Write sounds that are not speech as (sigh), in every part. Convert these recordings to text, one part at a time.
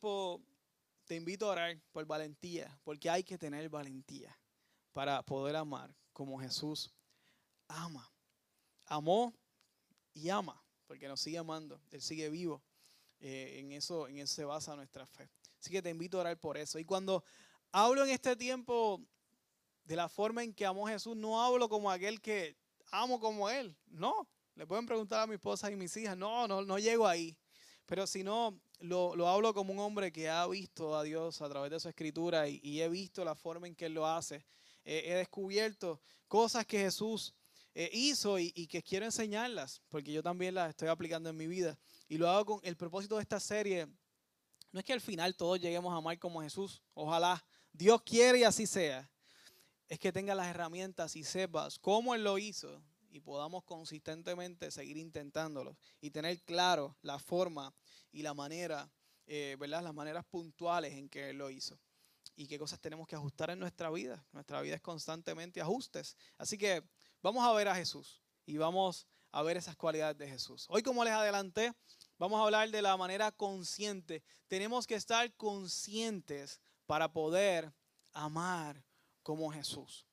tiempo te invito a orar por valentía, porque hay que tener valentía para poder amar como Jesús ama. Amó y ama, porque nos sigue amando, Él sigue vivo. Eh, en, eso, en eso se basa nuestra fe. Así que te invito a orar por eso. Y cuando hablo en este tiempo de la forma en que amó Jesús, no hablo como aquel que amo como Él. No. Le pueden preguntar a mi esposa y mis hijas. No, no, no llego ahí. Pero si no, lo, lo, hablo como un hombre que ha visto a Dios a través de su escritura y, he visto la forma en que Él lo hace. he descubierto cosas que Jesús eh, hizo y, y, que quiero enseñarlas, porque yo también las estoy aplicando en mi vida. Y lo hago con el propósito de esta serie. No es que al final todos lleguemos a amar como Jesús. Ojalá Dios quiere y así sea. Es que tengas las herramientas y sepas cómo Él lo hizo y podamos consistentemente seguir intentándolo y tener claro la forma y la manera, eh, ¿verdad? Las maneras puntuales en que Él lo hizo y qué cosas tenemos que ajustar en nuestra vida. Nuestra vida es constantemente ajustes. Así que vamos a ver a Jesús y vamos a ver esas cualidades de Jesús. Hoy, como les adelanté, Vamos a hablar de la manera consciente. Tenemos que estar conscientes para poder amar como Jesús.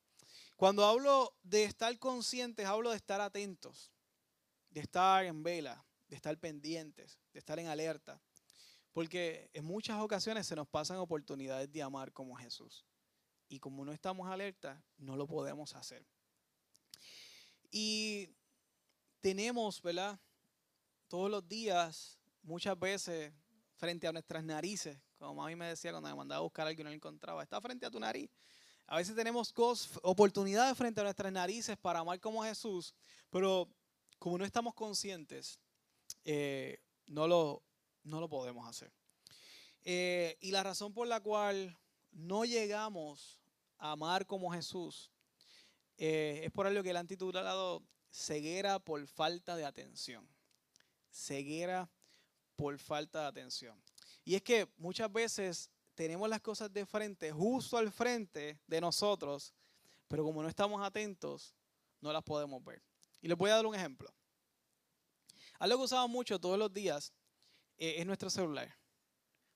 Cuando hablo de estar conscientes, hablo de estar atentos, de estar en vela, de estar pendientes, de estar en alerta. Porque en muchas ocasiones se nos pasan oportunidades de amar como Jesús. Y como no estamos alerta, no lo podemos hacer. Y tenemos, ¿verdad? todos los días, muchas veces, frente a nuestras narices, como a mí me decía cuando me mandaba a buscar algo y no lo encontraba, está frente a tu nariz. A veces tenemos oportunidades frente a nuestras narices para amar como Jesús, pero como no estamos conscientes, eh, no, lo, no lo podemos hacer. Eh, y la razón por la cual no llegamos a amar como Jesús eh, es por algo que él han titulado ceguera por falta de atención ceguera por falta de atención. Y es que muchas veces tenemos las cosas de frente, justo al frente de nosotros, pero como no estamos atentos, no las podemos ver. Y les voy a dar un ejemplo. Algo que usamos mucho todos los días eh, es nuestro celular,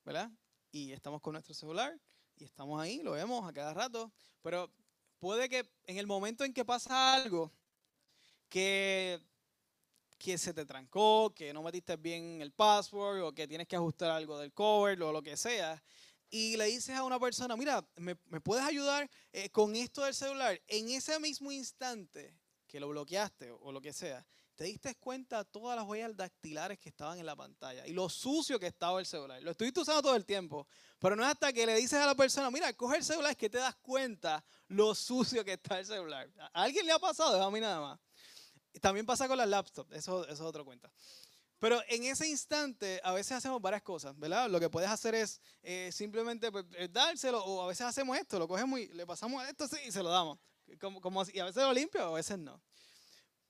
¿verdad? Y estamos con nuestro celular y estamos ahí, lo vemos a cada rato, pero puede que en el momento en que pasa algo que que se te trancó, que no metiste bien el password o que tienes que ajustar algo del cover o lo que sea. Y le dices a una persona, mira, ¿me, puedes ayudar eh, con esto del celular? En ese mismo instante que lo bloqueaste o lo que sea, te diste cuenta todas las huellas dactilares que estaban en la pantalla y lo sucio que estaba el celular. Lo estuviste usando todo el tiempo, pero no es hasta que le dices a la persona, mira, coge el celular, es que te das cuenta lo sucio que está el celular. ¿A alguien le ha pasado? A mí nada más. También pasa con las laptops, eso, eso es otra cuenta. Pero en ese instante a veces hacemos varias cosas, ¿verdad? Lo que puedes hacer es eh, simplemente pues, eh, dárselo o a veces hacemos esto, lo cogemos y le pasamos esto sí, y se lo damos. Como, como, y a veces lo limpio, a veces no.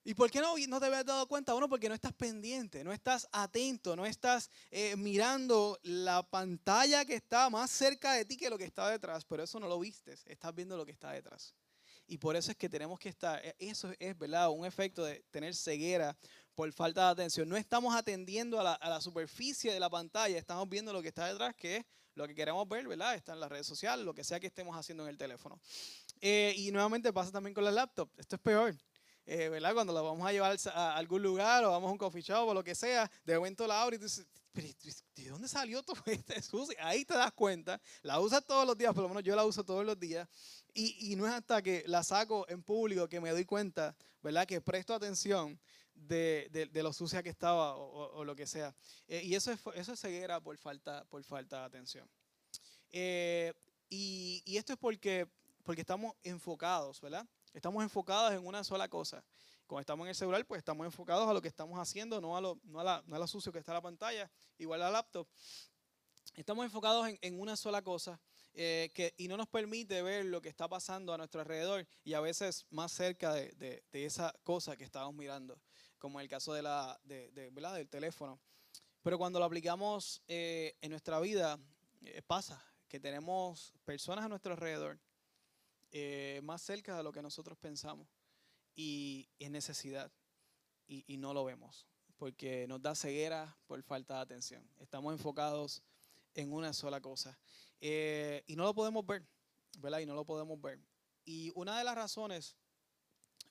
¿Y por qué no, no te habías dado cuenta? Uno, porque no estás pendiente, no estás atento, no estás eh, mirando la pantalla que está más cerca de ti que lo que está detrás, pero eso no lo vistes, estás viendo lo que está detrás. Y por eso es que tenemos que estar, e, eso es, ¿verdad? Un efecto de tener ceguera por falta de atención. No estamos atendiendo a la, superficie de la pantalla, estamos viendo lo que está detrás, que es lo que queremos ver, ¿verdad? Está en las redes sociales, lo que sea que estemos haciendo en el teléfono. Eh, y nuevamente pasa también con la laptop. Esto es peor. Eh, ¿verdad? Cuando la vamos a llevar a algún lugar o vamos a un coffee shop o lo que sea, de momento la abres y dices, ¿de dónde salió todo (laughs) esto? Ahí te das cuenta. La usas todos los días, por lo menos yo la uso todos los días. Y, no es hasta que la saco en público que me doy cuenta, ¿verdad? Que presto atención de, lo sucia que estaba o, lo que sea. Eh, y eso es, eso es ceguera por falta, por falta de atención. Eh, y, esto es porque, porque estamos enfocados, ¿verdad? Estamos enfocados en una sola cosa. Cuando estamos en el celular, pues estamos enfocados a lo que estamos haciendo, no a lo, no a la, sucio que está la pantalla, igual a la laptop. Estamos enfocados en, en una sola cosa. Eh, que, y no nos permite ver lo que está pasando a nuestro alrededor y a veces más cerca de, de, esa cosa que estamos mirando, como en el caso de la, de, del teléfono. Pero cuando lo aplicamos eh, en nuestra vida, eh, pasa que tenemos personas a nuestro alrededor más cerca de lo que nosotros pensamos y es necesidad y, no lo vemos porque nos da ceguera por falta de atención. Estamos enfocados en una sola cosa. Eh, y no lo podemos ver, ¿verdad? Y no lo podemos ver. Y una de las razones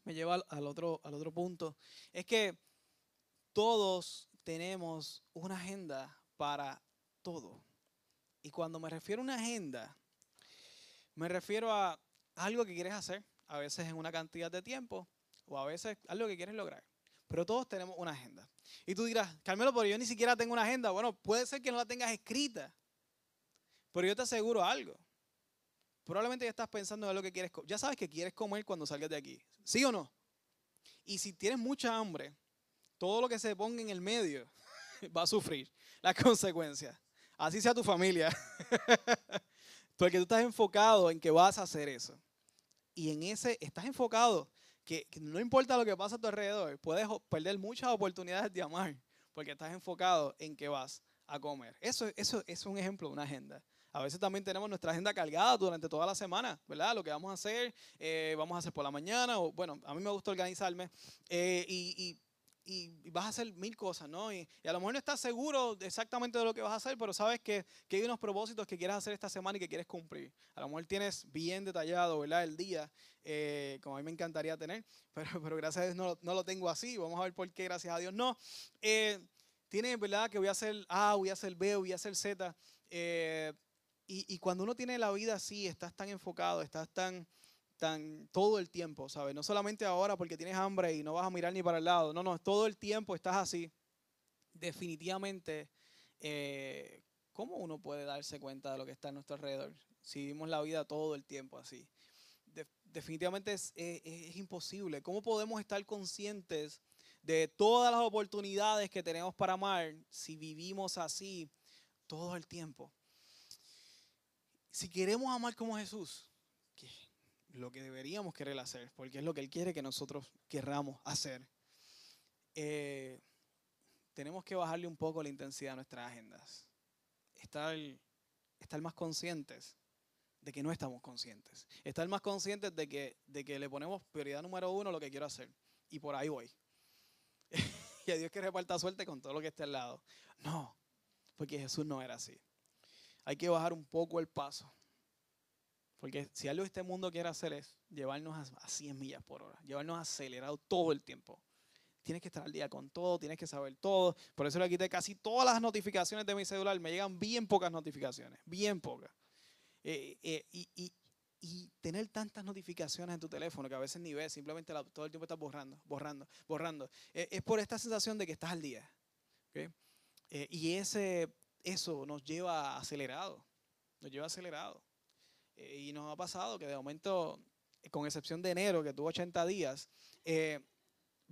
me lleva al, otro, al otro punto, es que todos tenemos una agenda para todo. Y cuando me refiero a una agenda, me refiero a algo que quieres hacer, a veces en una cantidad de tiempo o a veces algo que quieres lograr. Pero todos tenemos una agenda. Y tú dirás, Carmelo, pero yo ni siquiera tengo una agenda. Bueno, puede ser que no la tengas escrita. Pero yo te aseguro algo. Probablemente ya estás pensando en lo que quieres comer. Ya sabes que quieres comer cuando salgas de aquí. ¿Sí o no? Y si tienes mucha hambre, todo lo que se ponga en el medio (laughs) va a sufrir las consecuencias. Así sea tu familia. (laughs) Porque tú estás enfocado en que vas a hacer eso. Y en ese estás enfocado que, no importa lo que pasa a tu alrededor, puedes perder muchas oportunidades de amar porque estás enfocado en que vas a comer. Eso, eso es un ejemplo de una agenda. A veces también tenemos nuestra agenda cargada durante toda la semana, ¿verdad? Lo que vamos a hacer, eh, vamos a hacer por la mañana, o bueno, a mí me gusta organizarme, eh, y, y, vas a hacer mil cosas, ¿no? Y, a lo mejor no estás seguro exactamente de lo que vas a hacer, pero sabes que, que, hay unos propósitos que quieres hacer esta semana y que quieres cumplir. A lo mejor tienes bien detallado, ¿verdad? El día, eh, como a mí me encantaría tener, (laughs) pero, pero gracias a Dios no, no, lo tengo así. Vamos a ver por qué, gracias a Dios no. Eh, tienes, ¿verdad? Que voy a hacer A, voy a hacer B, voy a hacer Z. Eh, y, cuando uno tiene la vida así, estás tan enfocado, estás tan, tan todo el tiempo, ¿sabes? No solamente ahora porque tienes hambre y no vas a mirar ni para el lado, no, no, todo el tiempo estás así. Definitivamente, eh, ¿cómo uno puede darse cuenta de lo que está a nuestro alrededor? Si vivimos la vida todo el tiempo así. definitivamente es, es imposible. ¿Cómo podemos estar conscientes de todas las oportunidades que tenemos para amar si vivimos así todo el tiempo? si queremos amar como Jesús, lo que deberíamos querer hacer, porque es lo que Él quiere que nosotros querramos hacer, eh, tenemos que bajarle un poco la intensidad a nuestras agendas. Estar, estar más conscientes de que no estamos conscientes. Estar más conscientes de que, de que le ponemos prioridad número uno lo que quiero hacer. Y por ahí voy. (laughs) y a Dios que reparta suerte con todo lo que esté al lado. No, porque Jesús no era así hay que bajar un poco el paso. Porque si algo este mundo quiere hacer es llevarnos a, 100 millas por hora, llevarnos acelerado todo el tiempo. Tienes que estar al día con todo, tienes que saber todo. Por eso le quité casi todas las notificaciones de mi celular. Me llegan bien pocas notificaciones, bien pocas. Eh, eh, y, tener tantas notificaciones en tu teléfono que a veces ni ves, simplemente todo el tiempo estás borrando, borrando, borrando. Eh, es por esta sensación de que estás al día. y ese eso nos lleva acelerado, nos lleva acelerado. Eh, y nos ha pasado que de momento, con excepción de enero, que tuvo 80 días, eh,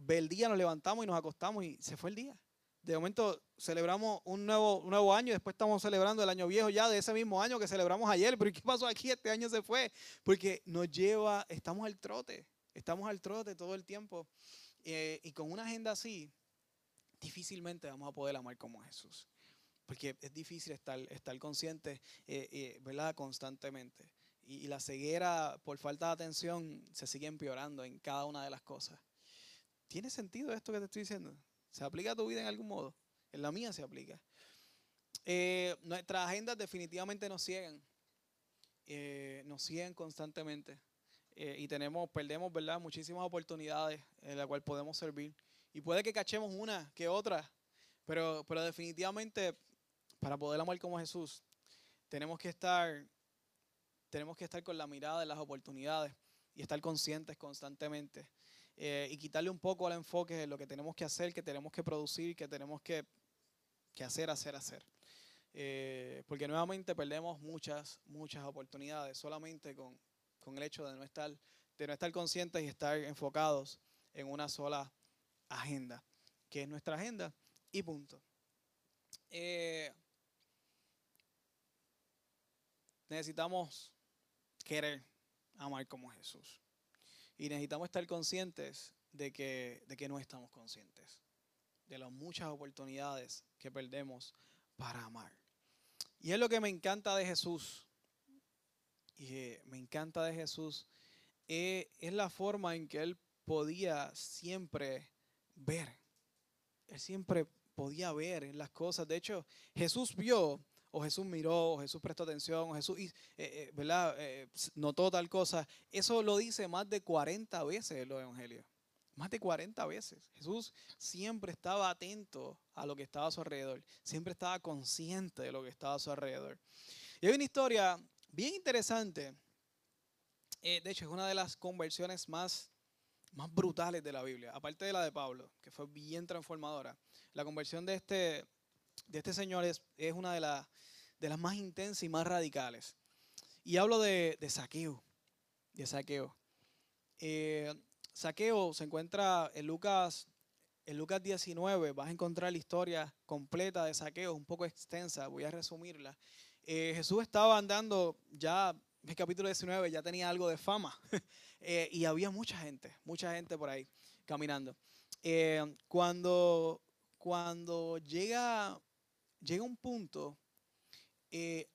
el día nos levantamos y nos acostamos y se fue el día. De momento celebramos un nuevo, un nuevo año después estamos celebrando el año viejo ya de ese mismo año que celebramos ayer. Pero ¿qué pasó aquí? Este año se fue. Porque nos lleva, estamos al trote, estamos al trote todo el tiempo. Eh, y con una agenda así, difícilmente vamos a poder amar como Jesús porque es difícil estar, estar consciente, eh, ¿verdad? Constantemente. Y, la ceguera por falta de atención se sigue empeorando en cada una de las cosas. ¿Tiene sentido esto que te estoy diciendo? ¿Se aplica a tu vida en algún modo? En la mía se aplica. Eh, nuestras agendas definitivamente nos siguen. nos siguen constantemente. y tenemos, perdemos, ¿verdad? Muchísimas oportunidades en las cuales podemos servir. Y puede que cachemos una que otra, pero, pero definitivamente para poder amar como Jesús, tenemos que estar, tenemos que estar con la mirada de las oportunidades y estar conscientes constantemente. Eh, y quitarle un poco al enfoque de lo que tenemos que hacer, que tenemos que producir, que tenemos que, hacer, hacer, hacer. Eh, porque nuevamente perdemos muchas, muchas oportunidades solamente con, el hecho de no, estar, de no estar conscientes y estar enfocados en una sola agenda, que es nuestra agenda y punto. Eh, necesitamos querer amar como Jesús. Y necesitamos estar conscientes de que, de que no estamos conscientes de las muchas oportunidades que perdemos para amar. Y es lo que me encanta de Jesús. Y me encanta de Jesús. Eh, es la forma en que Él podía siempre ver. Él siempre podía ver las cosas. De hecho, Jesús vio o Jesús miró, o Jesús prestó atención, o Jesús eh, eh, ¿verdad? Eh, notó tal cosa. Eso lo dice más de 40 veces en los evangelios. Más de 40 veces. Jesús siempre estaba atento a lo que estaba a su alrededor. Siempre estaba consciente de lo que estaba a su alrededor. Y hay una historia bien interesante. de hecho, es una de las conversiones más, más brutales de la Biblia. Aparte de la de Pablo, que fue bien transformadora. La conversión de este, de este señor es, es una de, de, las más intensas y más radicales. Y hablo de, de saqueo. De saqueo. Eh, saqueo se encuentra en Lucas, en Lucas 19. Vas a encontrar la historia completa de saqueo, un poco extensa. Voy a resumirla. Eh, Jesús estaba andando ya en el capítulo 19 ya tenía algo de fama (laughs) eh, y había mucha gente, mucha gente por ahí caminando. cuando, cuando llega llega un punto, eh,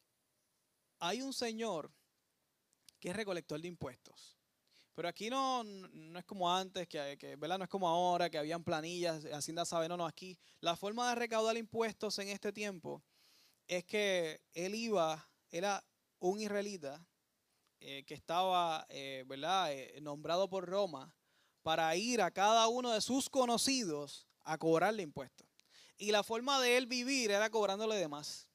hay un señor que es recolector de impuestos. Pero aquí no, no es como antes, que, ¿verdad? No es como ahora, que habían planillas, Hacienda sabe, no, no, aquí la forma de recaudar impuestos en este tiempo es que él iba, era un israelita eh, que estaba, eh, ¿verdad?, nombrado por Roma para ir a cada uno de sus conocidos a cobrarle impuestos. Y la forma de él vivir era cobrándole de más.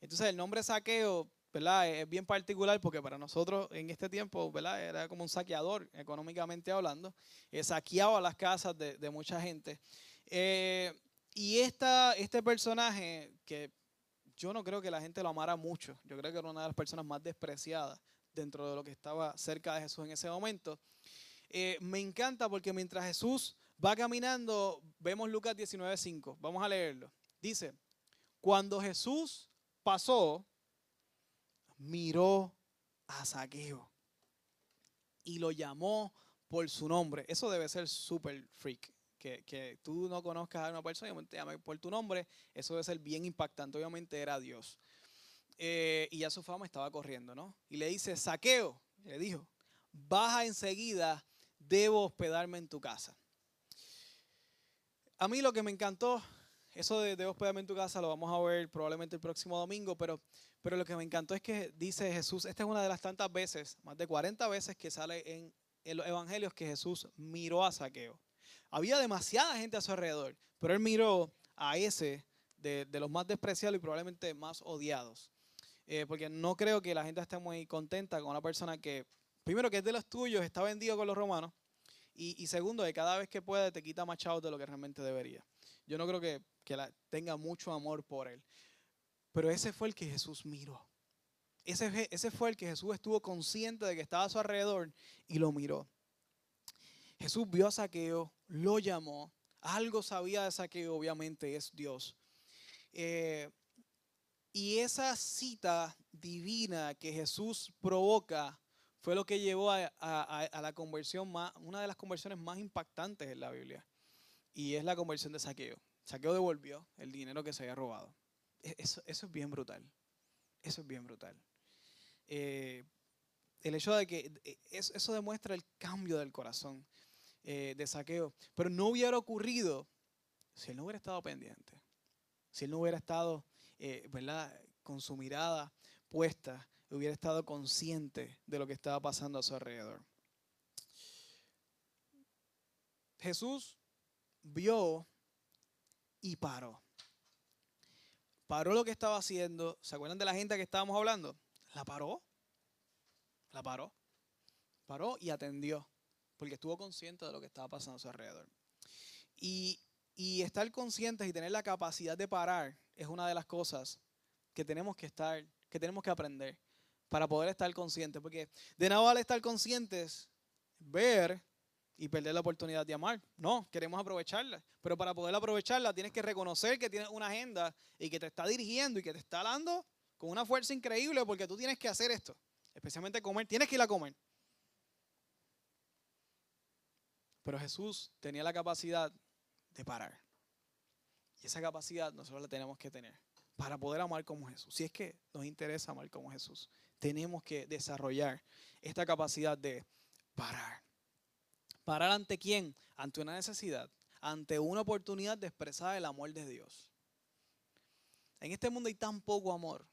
Entonces el nombre saqueo, ¿verdad? Es bien particular porque para nosotros en este tiempo, ¿verdad? Era como un saqueador, económicamente hablando. Eh, saqueaba las casas de, mucha gente. Eh, y esta, este personaje, que yo no creo que la gente lo amara mucho, yo creo que era una de las personas más despreciadas dentro de lo que estaba cerca de Jesús en ese momento. Eh, me encanta porque mientras Jesús va caminando, vemos Lucas 19:5. Vamos a leerlo. Dice, cuando Jesús pasó, miró a Saqueo y lo llamó por su nombre. Eso debe ser súper freak. Que, tú no conozcas a una persona y te llame por tu nombre, eso debe ser bien impactante. Obviamente era Dios. Eh, y ya su fama estaba corriendo, ¿no? Y le dice, Saqueo, le dijo, baja enseguida, debo hospedarme en tu casa. A mí lo que me encantó, eso de, de hospedarme en tu casa lo vamos a ver probablemente el próximo domingo, pero, pero lo que me encantó es que dice Jesús, esta es una de las tantas veces, más de 40 veces que sale en, los evangelios que Jesús miró a Saqueo. Había demasiada gente a su alrededor, pero él miró a ese de, los más despreciados y probablemente más odiados. Eh, porque no creo que la gente esté muy contenta con una persona que, primero que es de los tuyos, está vendido con los romanos, y, segundo, que cada vez que puede te quita más chavos de lo que realmente debería. Yo no creo que, tenga mucho amor por él. Pero ese fue el que Jesús miró. Ese, ese fue el que Jesús estuvo consciente de que estaba a su alrededor y lo miró. Jesús vio a Saqueo, lo llamó. Algo sabía de Saqueo, obviamente, es Dios. Eh, y esa cita divina que Jesús provoca fue lo que llevó a, la conversión una de las conversiones más impactantes en la Biblia. Y es la conversión de Saqueo. Saqueo devolvió el dinero que se había robado. E, eso, es bien brutal. Eso es bien brutal. Eh, el hecho de que e, eso, demuestra el cambio del corazón eh, de Saqueo. Pero no hubiera ocurrido si él no hubiera estado pendiente. Si él no hubiera estado, eh, ¿verdad? Con su mirada puesta hubiera estado consciente de lo que estaba pasando a su alrededor. Jesús vio y paró. Paró lo que estaba haciendo. ¿Se acuerdan de la gente que estábamos hablando? La paró. La paró. Paró y atendió. Porque estuvo consciente de lo que estaba pasando a su alrededor. Y, y estar conscientes y tener la capacidad de parar es una de las cosas que tenemos que estar, que tenemos que aprender para poder estar conscientes. Porque de nada vale estar conscientes, ver y perder la oportunidad de amar. No, queremos aprovecharla. Pero para poder aprovecharla tienes que reconocer que tienes una agenda y que te está dirigiendo y que te está dando con una fuerza increíble porque tú tienes que hacer esto. Especialmente comer. Tienes que ir a comer. Pero Jesús tenía la capacidad de parar. Y esa capacidad nosotros la tenemos que tener para poder amar como Jesús. Si es que nos interesa amar como Jesús tenemos que desarrollar esta capacidad de parar. ¿Parar ante quién? Ante una necesidad, ante una oportunidad de expresar el amor de Dios. En este mundo hay tan poco amor.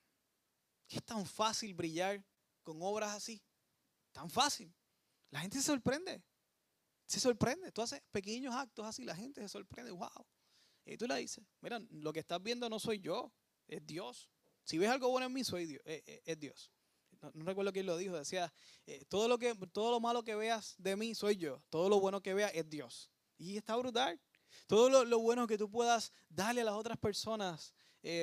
Es tan fácil brillar con obras así. Tan fácil. La gente se sorprende. Se sorprende. Tú haces pequeños actos así, la gente se sorprende. ¡Wow! Y tú le dices, mira, lo que estás viendo no soy yo, es Dios. Si ves algo bueno en mí, soy Dios, eh, eh, es Dios. No, recuerdo quién lo dijo, decía, eh, todo, lo que, todo lo malo que veas de mí soy yo, todo lo bueno que veas es Dios. Y está brutal. Todo lo, bueno que tú puedas darle a las otras personas,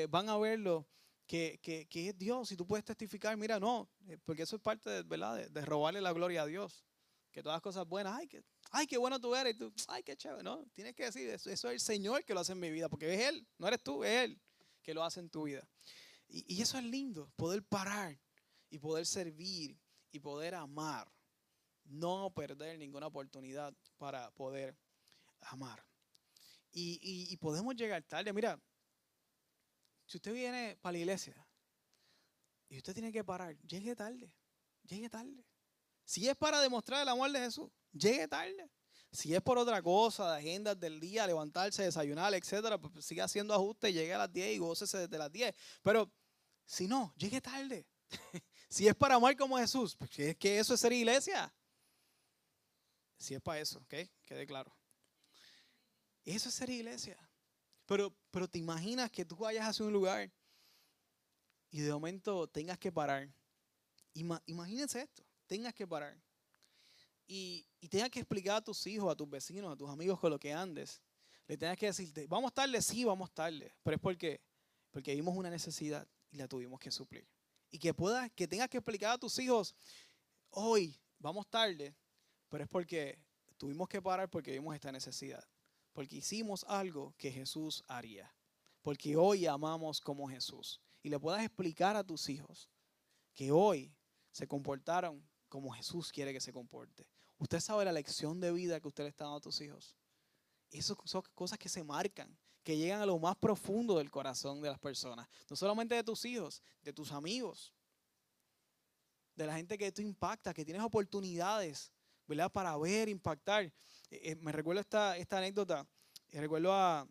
van a verlo que, es Dios. Y tú puedes testificar, mira, no, porque eso es parte de, ¿verdad? de, robarle la gloria a Dios. Que todas las cosas buenas, ay, que, ay, qué bueno tú eres. Y ay, qué chévere. No, tienes que decir, eso, eso es el Señor que lo hace en mi vida, porque es Él, no eres tú, es Él que lo hace en tu vida. Y, eso es lindo, poder parar y poder servir y poder amar. No perder ninguna oportunidad para poder amar. Y, podemos llegar tarde. Mira, si usted viene para la iglesia y usted tiene que parar, llegue tarde, llegue tarde. Si es para demostrar el amor de Jesús, llegue tarde. Si es por otra cosa, de agendas del día, levantarse, desayunar, etcétera, pues siga haciendo ajustes, llegue a las 10 y gócese desde las 10. Pero si no, llegue tarde. (laughs) si es para amar como Jesús, porque es que eso es ser iglesia. Si es para eso, ¿ok? Quede claro. Eso es ser iglesia. Pero, pero te imaginas que tú vayas hacia un lugar y de momento tengas que parar. imagínense esto, tengas que parar. Y, y tengas que explicar a tus hijos, a tus vecinos, a tus amigos con lo que andes. Le tengas que decir, vamos tarde, sí, vamos tarde. Pero es porque, porque vimos una necesidad y la tuvimos que suplir. Y que puedas, que tengas que explicar a tus hijos, hoy vamos tarde, pero es porque tuvimos que parar porque vimos esta necesidad. Porque hicimos algo que Jesús haría. Porque hoy amamos como Jesús. Y le puedas explicar a tus hijos que hoy se comportaron como Jesús quiere que se comporte. Usted sabe la lección de vida que usted le está dando a tus hijos. Esas son cosas que se marcan que llegan a lo más profundo del corazón de las personas. No solamente de tus hijos, de tus amigos, de la gente que tú impactas, que tienes oportunidades, ¿verdad? Para ver, impactar. Eh, eh, me recuerdo esta, esta anécdota. Eh, recuerdo a,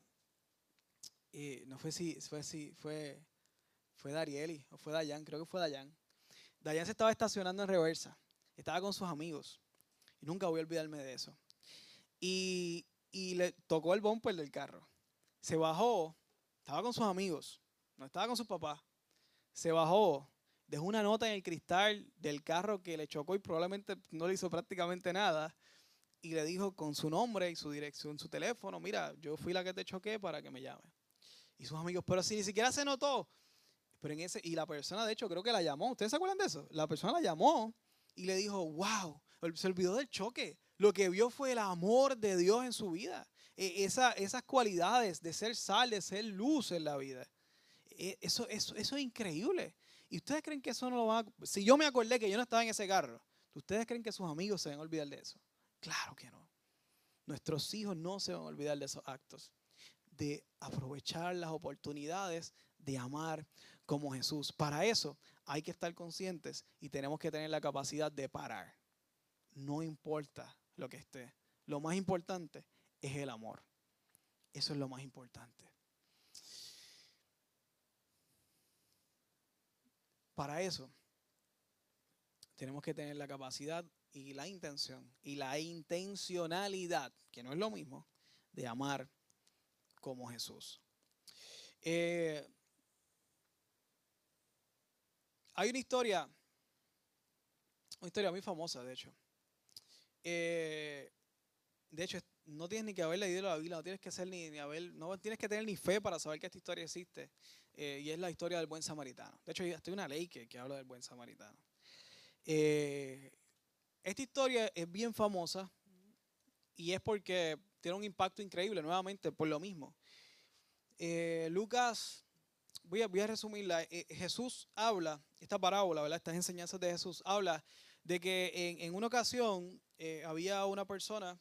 no sé si fue, si fue, fue Darieli o fue Dayan, creo que fue Dayan. Dayan se estaba estacionando en reversa, estaba con sus amigos y nunca voy a olvidarme de eso. Y, y le tocó el bumper del carro se bajó, estaba con sus amigos, no estaba con sus papás. Se bajó, dejó una nota en el cristal del carro que le chocó y probablemente no le hizo prácticamente nada. Y le dijo con su nombre y su dirección, su teléfono, mira, yo fui la que te choqué para que me llame. Y sus amigos, pero si ni siquiera se notó. Pero en ese, y la persona, de hecho, creo que la llamó. ¿Ustedes se acuerdan de eso? La persona la llamó y le dijo, wow, se olvidó del choque. Lo que vio fue el amor de Dios en su vida. E, esas cualidades de ser sal, de ser luz en la vida. E, eso, eso, eso es increíble. ¿Y ustedes creen que eso no lo va a... Si yo me acordé que yo no estaba en ese carro, ¿ustedes creen que sus amigos se van a olvidar de eso? Claro que no. Nuestros hijos no se van a olvidar de esos actos. De aprovechar las oportunidades de amar como Jesús. Para eso hay que estar conscientes y tenemos que tener la capacidad de parar. No importa lo que esté. Lo más importante es el amor. Eso es lo más importante. Para eso, tenemos que tener la capacidad y la intención y la intencionalidad, que no es lo mismo, de amar como Jesús. Eh, hay una historia, una historia muy famosa, de hecho. Eh, de hecho, no tienes ni que haber leído la Biblia, no tienes que ser ni, haber, no tienes que tener ni fe para saber que esta historia existe. Eh, y es la historia del buen samaritano. De hecho, hay una ley que, habla del buen samaritano. Eh, esta historia es bien famosa y es porque tiene un impacto increíble, nuevamente, por lo mismo. Eh, Lucas, voy a, voy a resumirla. Jesús habla, esta parábola, ¿verdad? estas enseñanzas de Jesús, habla de que en, en una ocasión había una persona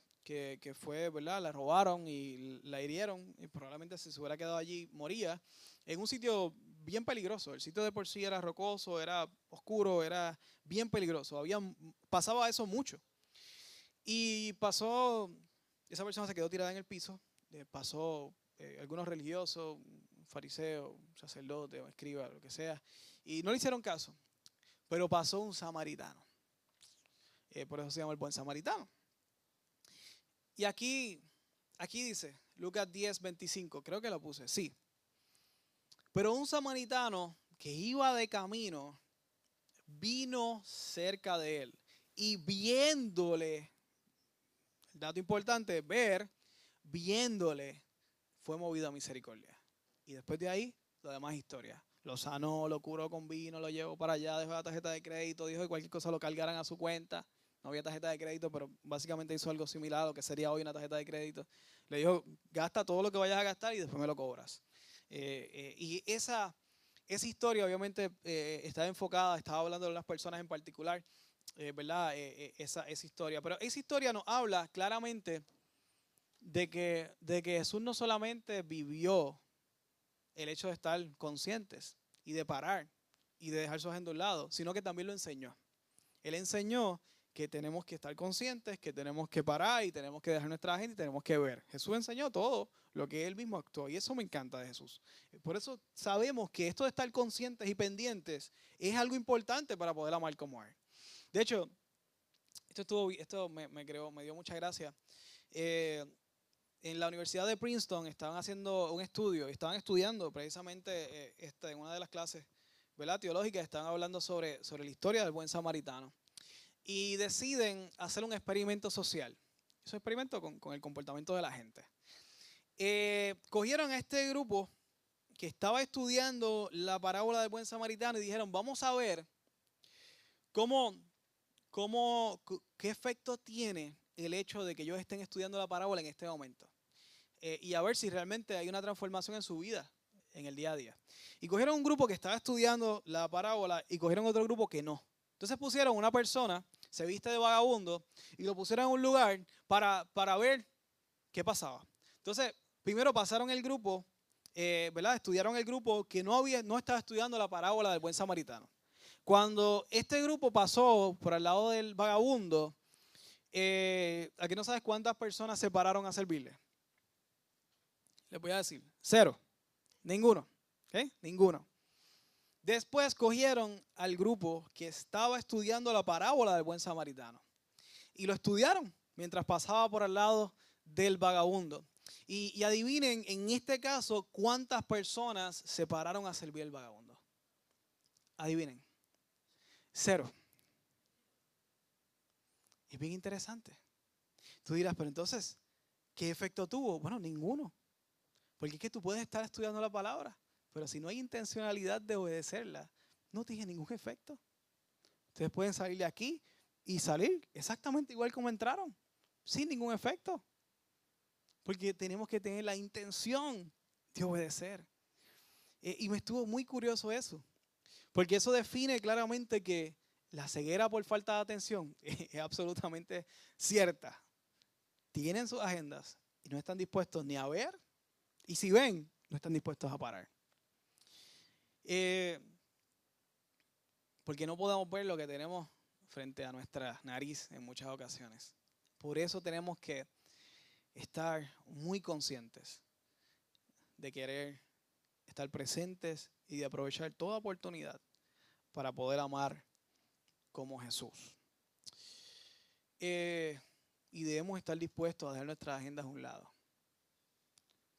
que, fue, ¿verdad? La robaron y la hirieron y probablemente si se hubiera quedado allí moría en un sitio bien peligroso. El sitio de por sí era rocoso, era oscuro, era bien peligroso. Había, pasaba eso mucho. Y pasó, esa persona se quedó tirada en el piso, pasó eh, algunos religiosos, fariseo, un sacerdote, escriba, lo que sea, y no le hicieron caso. Pero pasó un samaritano. Eh, por eso se llama el buen samaritano. Y aquí, aquí dice, Lucas 10, 25, creo que lo puse, sí. Pero un samaritano que iba de camino vino cerca de él y viéndole, el dato importante, ver, viéndole, fue movido a misericordia. Y después de ahí, lo demás historia. Lo sanó, lo curó con vino, lo llevó para allá, dejó la tarjeta de crédito, dijo que cualquier cosa lo cargaran a su cuenta. No había tarjeta de crédito, pero básicamente hizo algo similar a lo que sería hoy una tarjeta de crédito. Le dijo, gasta todo lo que vayas a gastar y después me lo cobras. Eh, eh, y esa, esa historia obviamente eh, estaba enfocada, estaba hablando de unas personas en particular, ¿verdad? esa, esa historia. Pero esa historia nos habla claramente de que, de que Jesús no solamente vivió el hecho de estar conscientes y de parar y de dejar su agenda a un lado, sino que también lo enseñó. Él enseñó que tenemos que estar conscientes, que tenemos que parar y tenemos que dejar nuestra agenda y tenemos que ver. Jesús enseñó todo lo que él mismo actuó y eso me encanta de Jesús. Por eso sabemos que esto de estar conscientes y pendientes es algo importante para poder amar como Él. De hecho, esto, estuvo, esto me, me, me dio mucha gracia. Eh, en la Universidad de Princeton estaban haciendo un estudio, estaban estudiando precisamente eh, este, en una de las clases ¿verdad? teológicas, estaban hablando sobre, sobre la historia del buen samaritano. Y deciden hacer un experimento social. Ese experimento con, con el comportamiento de la gente. Eh, cogieron a este grupo que estaba estudiando la parábola del buen samaritano y dijeron, vamos a ver cómo, cómo, qué efecto tiene el hecho de que ellos estén estudiando la parábola en este momento. Eh, y a ver si realmente hay una transformación en su vida en el día a día. Y cogieron un grupo que estaba estudiando la parábola y cogieron otro grupo que no. Entonces pusieron una persona, se viste de vagabundo, y lo pusieron en un lugar para, para ver qué pasaba. Entonces, primero pasaron el grupo, eh, ¿verdad? Estudiaron el grupo que no, había, no estaba estudiando la parábola del buen samaritano. Cuando este grupo pasó por al lado del vagabundo, eh, aquí no sabes cuántas personas se pararon a servirle. Les voy a decir, cero, ninguno, ¿ok? Ninguno. Después cogieron al grupo que estaba estudiando la parábola del buen samaritano y lo estudiaron mientras pasaba por al lado del vagabundo. Y, adivinen, en este caso, cuántas personas se pararon a servir al vagabundo. Adivinen. Cero. Es bien interesante. Tú dirás, pero entonces, ¿qué efecto tuvo? Bueno, ninguno. Porque es que tú puedes estar estudiando la palabra, pero si no hay intencionalidad de obedecerla, no tiene ningún efecto. Ustedes pueden salir de aquí y salir exactamente igual como entraron, sin ningún efecto. Porque tenemos que tener la intención de obedecer. Eh, y me estuvo muy curioso eso, porque eso define claramente que la ceguera por falta de atención (laughs) es absolutamente cierta. Tienen sus agendas y no están dispuestos ni a ver, y si ven, no están dispuestos a parar. Eh, porque no podemos ver lo que tenemos frente a nuestra nariz en muchas ocasiones. Por eso tenemos que estar muy conscientes de querer estar presentes y de aprovechar toda oportunidad para poder amar como Jesús. Eh, y debemos estar dispuestos a dejar nuestras agendas a un lado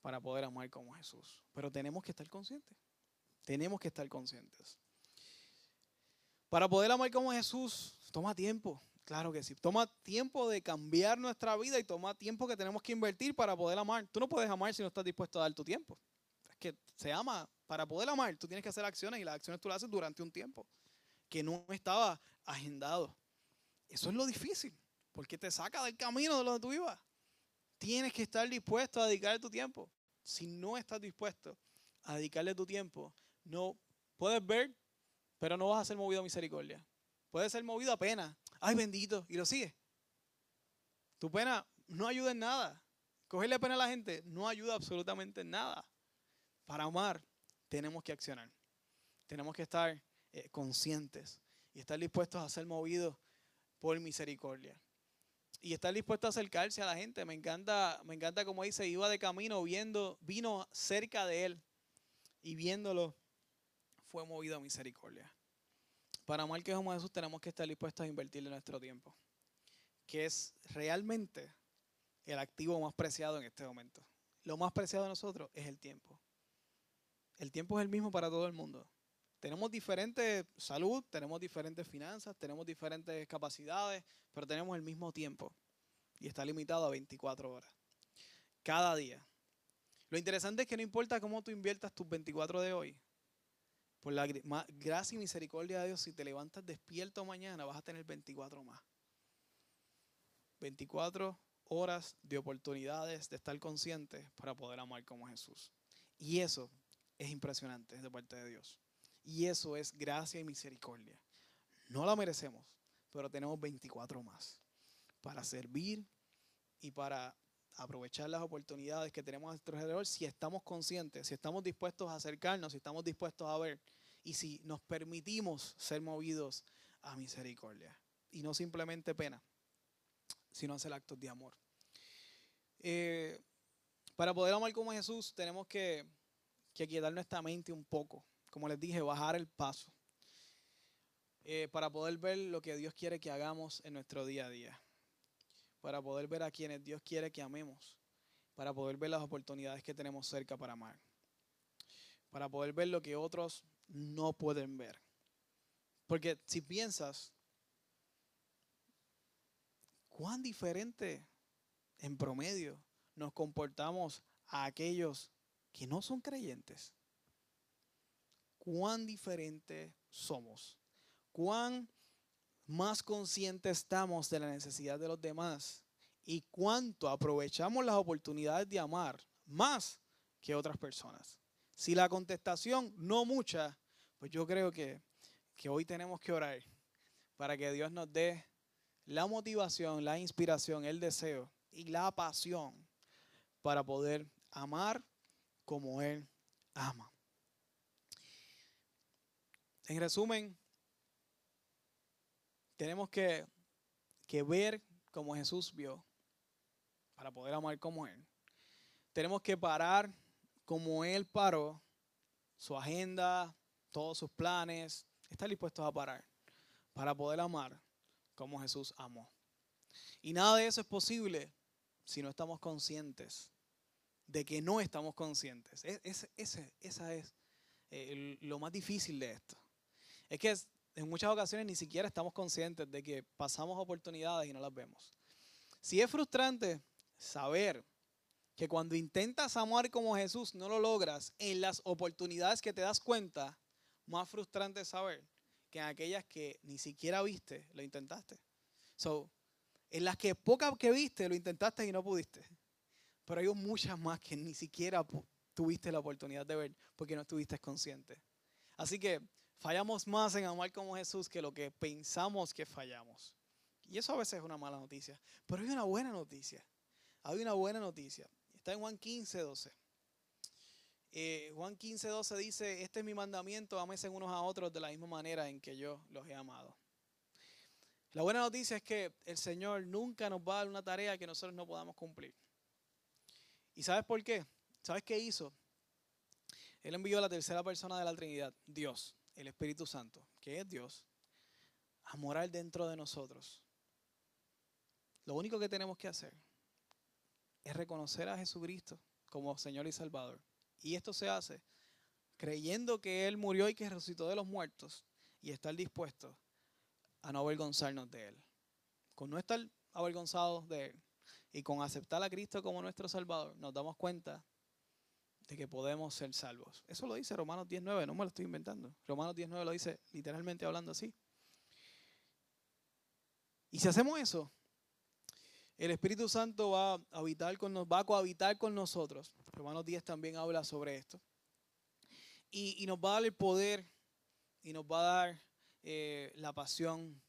para poder amar como Jesús. Pero tenemos que estar conscientes. Tenemos que estar conscientes. Para poder amar como Jesús, toma tiempo. Claro que sí. Toma tiempo de cambiar nuestra vida y toma tiempo que tenemos que invertir para poder amar. Tú no puedes amar si no estás dispuesto a dar tu tiempo. Es que se ama. Para poder amar, tú tienes que hacer acciones y las acciones tú las haces durante un tiempo que no estaba agendado. Eso es lo difícil, porque te saca del camino de donde tú ibas. Tienes que estar dispuesto a dedicarle tu tiempo. Si no estás dispuesto a dedicarle tu tiempo, no puedes ver, pero no vas a ser movido a misericordia. Puedes ser movido a pena. Ay, bendito, y lo sigue. Tu pena no ayuda en nada. Cogerle pena a la gente no ayuda absolutamente en nada. Para amar, tenemos que accionar. Tenemos que estar eh, conscientes y estar dispuestos a ser movidos por misericordia. Y estar dispuestos a acercarse a la gente. Me encanta, me encanta como dice, iba de camino viendo, vino cerca de él. y viéndolo fue movido a misericordia. Para amar que como Jesús tenemos que estar dispuestos a invertir nuestro tiempo, que es realmente el activo más preciado en este momento. Lo más preciado de nosotros es el tiempo. El tiempo es el mismo para todo el mundo. Tenemos diferente salud, tenemos diferentes finanzas, tenemos diferentes capacidades, pero tenemos el mismo tiempo. Y está limitado a 24 horas. Cada día. Lo interesante es que no importa cómo tú inviertas tus 24 de hoy, por la gracia y misericordia de Dios, si te levantas despierto mañana, vas a tener 24 más. 24 horas de oportunidades de estar consciente para poder amar como Jesús. Y eso es impresionante de parte de Dios. Y eso es gracia y misericordia. No la merecemos, pero tenemos 24 más para servir y para aprovechar las oportunidades que tenemos a nuestro alrededor si estamos conscientes, si estamos dispuestos a acercarnos, si estamos dispuestos a ver y si nos permitimos ser movidos a misericordia. Y no simplemente pena, sino hacer actos de amor. Eh, para poder amar como Jesús tenemos que, que quietar nuestra mente un poco. Como les dije, bajar el paso. Eh, para poder ver lo que Dios quiere que hagamos en nuestro día a día. Para poder ver a quienes Dios quiere que amemos. Para poder ver las oportunidades que tenemos cerca para amar. Para poder ver lo que otros no pueden ver. Porque si piensas, cuán diferente en promedio nos comportamos a aquellos que no son creyentes. Cuán diferente somos. Cuán más conscientes estamos de la necesidad de los demás y cuánto aprovechamos las oportunidades de amar más que otras personas. Si la contestación no mucha, pues yo creo que, que hoy tenemos que orar para que Dios nos dé la motivación, la inspiración, el deseo y la pasión para poder amar como Él ama. En resumen, tenemos que, que ver como Jesús vio para poder amar como Él. Tenemos que parar como Él paró, su agenda, todos sus planes, estar dispuestos a parar para poder amar como Jesús amó. Y nada de eso es posible si no estamos conscientes de que no estamos conscientes. Es, esa es eh, lo más difícil de esto. Es que en muchas ocasiones ni siquiera estamos conscientes de que pasamos oportunidades y no las vemos. Si es frustrante saber que cuando intentas amar como Jesús no lo logras en las oportunidades que te das cuenta, más frustrante saber que en aquellas que ni siquiera viste, lo intentaste. So, en las que pocas que viste, lo intentaste y no pudiste. Pero hay muchas más que ni siquiera tuviste la oportunidad de ver porque no estuviste consciente. Así que fallamos más en amar como Jesús que lo que pensamos que fallamos. Y eso a veces es una mala noticia. Pero hay una buena noticia. Hay una buena noticia. Está en Juan 15, 12. Eh, Juan 15, 12 dice, este es mi mandamiento, amesen unos a otros de la misma manera en que yo los he amado. La buena noticia es que el Señor nunca nos va a dar una tarea que nosotros no podamos cumplir. ¿Y sabes por qué? ¿Sabes qué hizo? Él envió a la tercera persona de la Trinidad, Dios, el Espíritu Santo, que es Dios, a morar dentro de nosotros. Lo único que tenemos que hacer es reconocer a Jesucristo como Señor y Salvador. Y esto se hace creyendo que Él murió y que resucitó de los muertos y estar dispuesto a no avergonzarnos de Él. Con no estar avergonzados de Él y con aceptar a Cristo como nuestro Salvador, nos damos cuenta de que podemos ser salvos. Eso lo dice Romanos 19, no me lo estoy inventando. Romanos 19 lo dice literalmente hablando así. Y si hacemos eso, el Espíritu Santo va a habitar con nos, va a cohabitar con nosotros. Romanos 10 también habla sobre esto. Y, nos va a dar el poder y nos va a dar eh, la pasión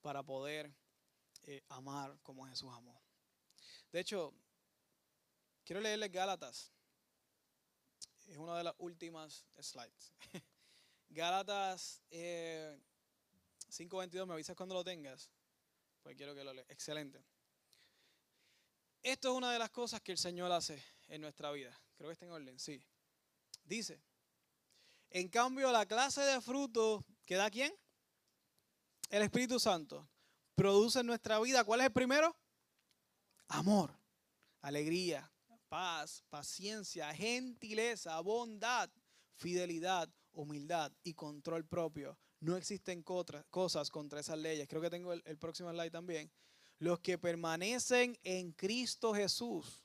para poder eh, amar como Jesús amó. De hecho, quiero leerles Gálatas. Es una de las últimas slides. (laughs) Gálatas eh, 5.22, me avisas cuando lo tengas. Pues quiero que lo leas. Excelente. Esto es una de las cosas que el Señor hace en nuestra vida. Creo que está en orden, sí. Dice, En cambio, la clase de fruto que da quién? El Espíritu Santo. Produce en nuestra vida, ¿cuál es el primero? Amor, alegría, paz, paciencia, gentileza, bondad, fidelidad, humildad y control propio. No existen cosas contra esas leyes. Creo que tengo el, próximo slide también. Los que permanecen en Cristo Jesús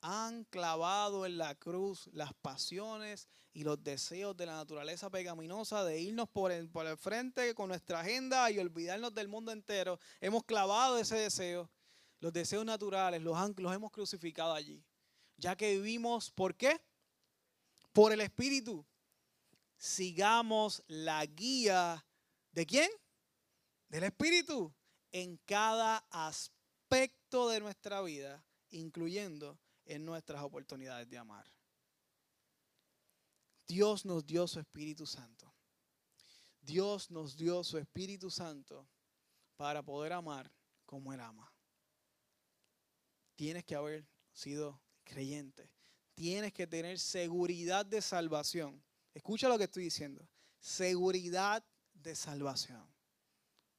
han clavado en la cruz las pasiones y los deseos de la naturaleza pecaminosa de irnos por el frente con nuestra agenda y olvidarnos del mundo entero. Hemos clavado ese deseo, los deseos naturales, los, hemos crucificado allí. Ya que vivimos, ¿por qué? Por el Espíritu. Sigamos la guía de quién? Del Espíritu en cada aspecto de nuestra vida, incluyendo en nuestras oportunidades de amar. Dios nos dio su Espíritu Santo. Dios nos dio su Espíritu Santo para poder amar como Él ama. Tienes que haber sido creyente. Tienes que tener seguridad de salvación. Escucha lo que estoy diciendo. Seguridad de salvación.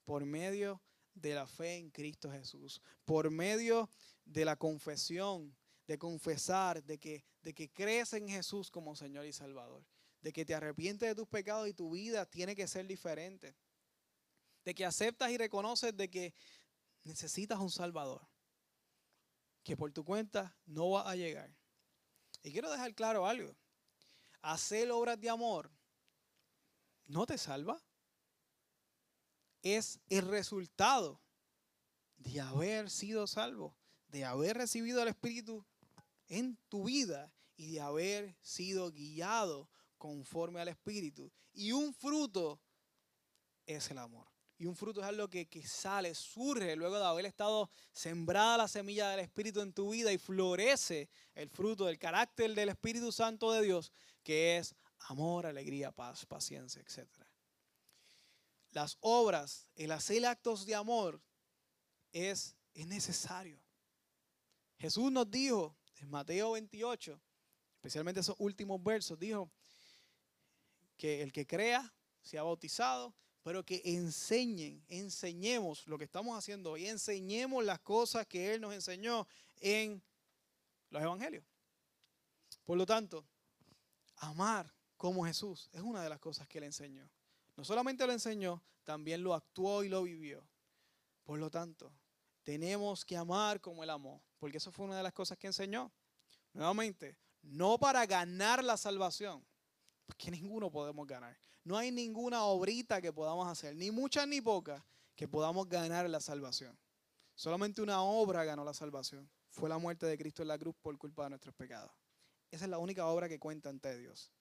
Por medio de la fe en Cristo Jesús. Por medio de la confesión de confesar, de que, de que crees en Jesús como Señor y Salvador, de que te arrepientes de tus pecados y tu vida tiene que ser diferente, de que aceptas y reconoces de que necesitas un Salvador, que por tu cuenta no va a llegar. Y quiero dejar claro algo, hacer obras de amor no te salva, es el resultado de haber sido salvo, de haber recibido el Espíritu en tu vida y de haber sido guiado conforme al Espíritu. Y un fruto es el amor. Y un fruto es algo que, sale, surge luego de haber estado sembrada la semilla del Espíritu en tu vida y florece el fruto del carácter del Espíritu Santo de Dios, que es amor, alegría, paz, paciencia, etc. Las obras, el hacer actos de amor es, es necesario. Jesús nos dijo en Mateo 28, especialmente esos últimos versos, dijo que el que crea sea bautizado, pero que enseñen, enseñemos lo que estamos haciendo hoy, enseñemos las cosas que Él nos enseñó en los evangelios. Por lo tanto, amar como Jesús es una de las cosas que Él enseñó. No solamente lo enseñó, también lo actuó y lo vivió. Por lo tanto, tenemos que amar como Él amó, porque eso fue una de las cosas que enseñó. Nuevamente, no para ganar la salvación, porque (laughs) ninguno podemos ganar. No hay ninguna obrita que podamos hacer, ni muchas ni pocas, que podamos ganar la salvación. Solamente una obra ganó la salvación. Fue la muerte de Cristo en la cruz por culpa de nuestros pecados. Esa es la única obra que cuenta ante Dios.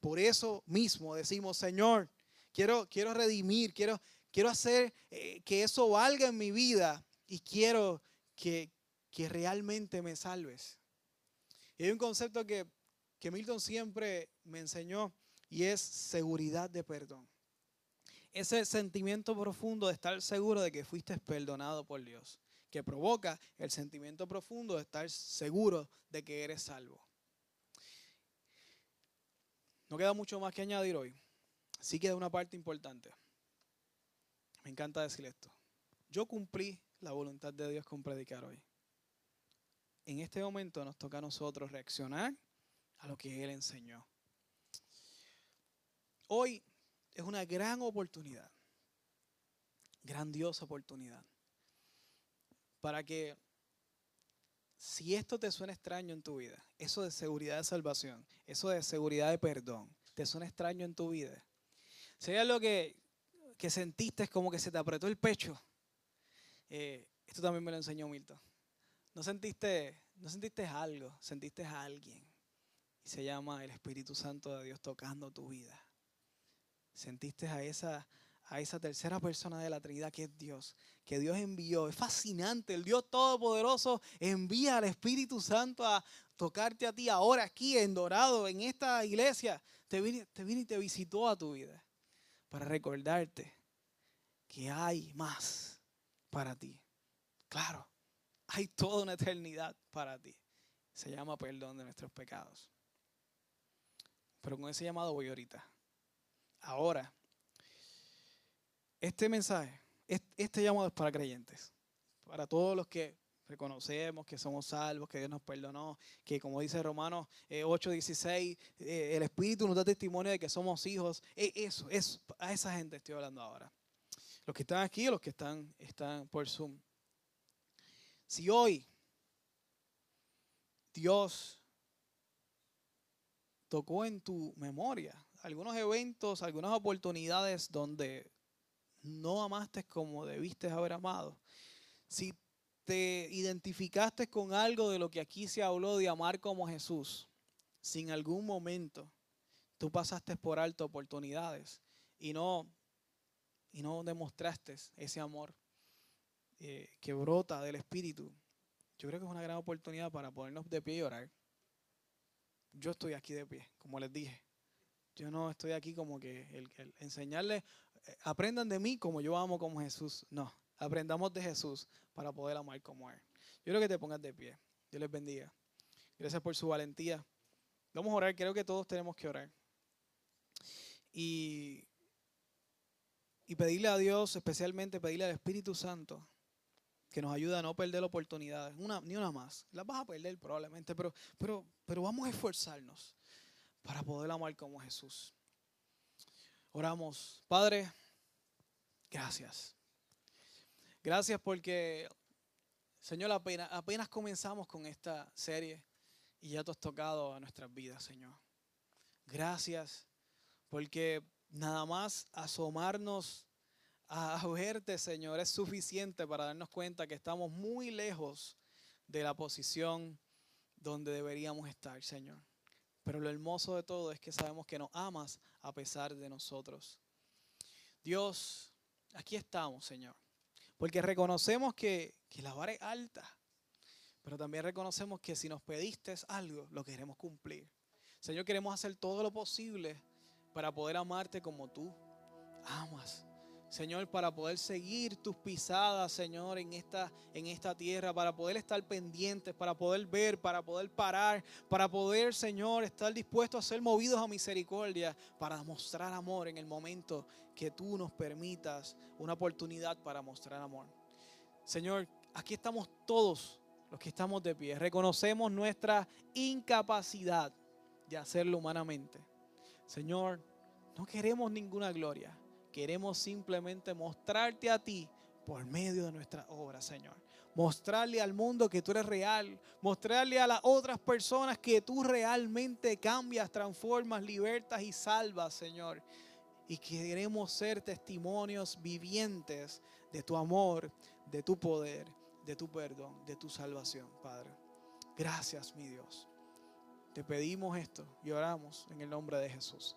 Por eso mismo decimos, Señor, quiero, quiero redimir, quiero, quiero hacer eh, que eso valga en mi vida y quiero que, que realmente me salves. Y hay un concepto que, que Milton siempre me enseñó y es seguridad de perdón. Ese sentimiento profundo de estar seguro de que fuiste perdonado por Dios, que provoca el sentimiento profundo de estar seguro de que eres salvo. No queda mucho más que añadir hoy. Sí queda una parte importante. Me encanta decir esto. Yo cumplí la voluntad de Dios con predicar hoy. En este momento nos toca a nosotros reaccionar a lo que Él enseñó. Hoy es una gran oportunidad, grandiosa oportunidad, para que si esto te suena extraño en tu vida, eso de seguridad de salvación, eso de seguridad de perdón, te suena extraño en tu vida, sería lo que, que sentiste como que se te apretó el pecho eh, esto también me lo enseñó Milton. ¿No sentiste, no sentiste algo, sentiste a alguien. Y se llama el Espíritu Santo de Dios tocando tu vida. Sentiste a esa, a esa tercera persona de la Trinidad que es Dios, que Dios envió. Es fascinante, el Dios Todopoderoso envía al Espíritu Santo a tocarte a ti ahora aquí en Dorado, en esta iglesia. Te vino, te vino y te visitó a tu vida para recordarte que hay más para ti. Claro, hay toda una eternidad para ti. Se llama perdón de nuestros pecados. Pero con ese llamado voy ahorita. Ahora, este mensaje, este llamado es para creyentes, para todos los que reconocemos que somos salvos, que Dios nos perdonó, que como dice Romanos 8:16, eh, eh, el Espíritu nos da testimonio de que somos hijos. E, eso, eso, a esa gente estoy hablando ahora. Los que están aquí, los que están, están por Zoom. Si hoy Dios tocó en tu memoria algunos eventos, algunas oportunidades donde no amaste como debiste haber amado. Si te identificaste con algo de lo que aquí se habló de amar como Jesús, si en algún momento tú pasaste por alto oportunidades y no, y no demostraste ese amor eh, que brota del Espíritu, yo creo que es una gran oportunidad para ponernos de pie y orar. Yo estoy aquí de pie, como les dije. Yo no estoy aquí como que el, enseñarles, eh, aprendan de mí como yo amo como Jesús. No, aprendamos de Jesús para poder amar como Él. Yo creo que te pongas de pie. Dios les bendiga. Gracias por su valentía. Vamos a orar, creo que todos tenemos que orar. Y, y pedirle a Dios, especialmente pedirle al Espíritu Santo, que nos ayude a no perder oportunidades, una, ni una más. Las vas a perder probablemente, pero, pero, pero vamos a esforzarnos para poder amar como Jesús. Oramos, Padre, gracias. Gracias porque, Señor, apenas, comenzamos con esta serie y ya te has tocado a nuestras vidas, Señor. Gracias porque nada más asomarnos a verte, Señor, es suficiente para darnos cuenta que estamos muy lejos de la posición donde deberíamos estar, Señor. Pero lo hermoso de todo es que sabemos que nos amas a pesar de nosotros. Dios, aquí estamos, Señor. Porque reconocemos que, la vara es alta, pero también reconocemos que si nos pediste algo, lo queremos cumplir. Señor, queremos hacer todo lo posible para poder amarte como tú amas. Señor, para poder seguir tus pisadas, Señor, en esta, en esta tierra, para poder estar pendientes, para poder ver, para poder parar, para poder, Señor, estar dispuestos a ser movidos a misericordia, para mostrar amor en el momento que tú nos permitas una oportunidad para mostrar amor. Señor, aquí estamos todos los que estamos de pie. Reconocemos nuestra incapacidad de hacerlo humanamente. Señor, no queremos ninguna gloria Queremos simplemente mostrarte a ti por medio de nuestra obra, Señor. Mostrarle al mundo que tú eres real. Mostrarle a las otras personas que tú realmente cambias, transformas, libertas y salvas, Señor. Y queremos ser testimonios vivientes de tu amor, de tu poder, de tu perdón, de tu salvación, Padre. Gracias, mi Dios. Te pedimos esto y oramos en el nombre de Jesús.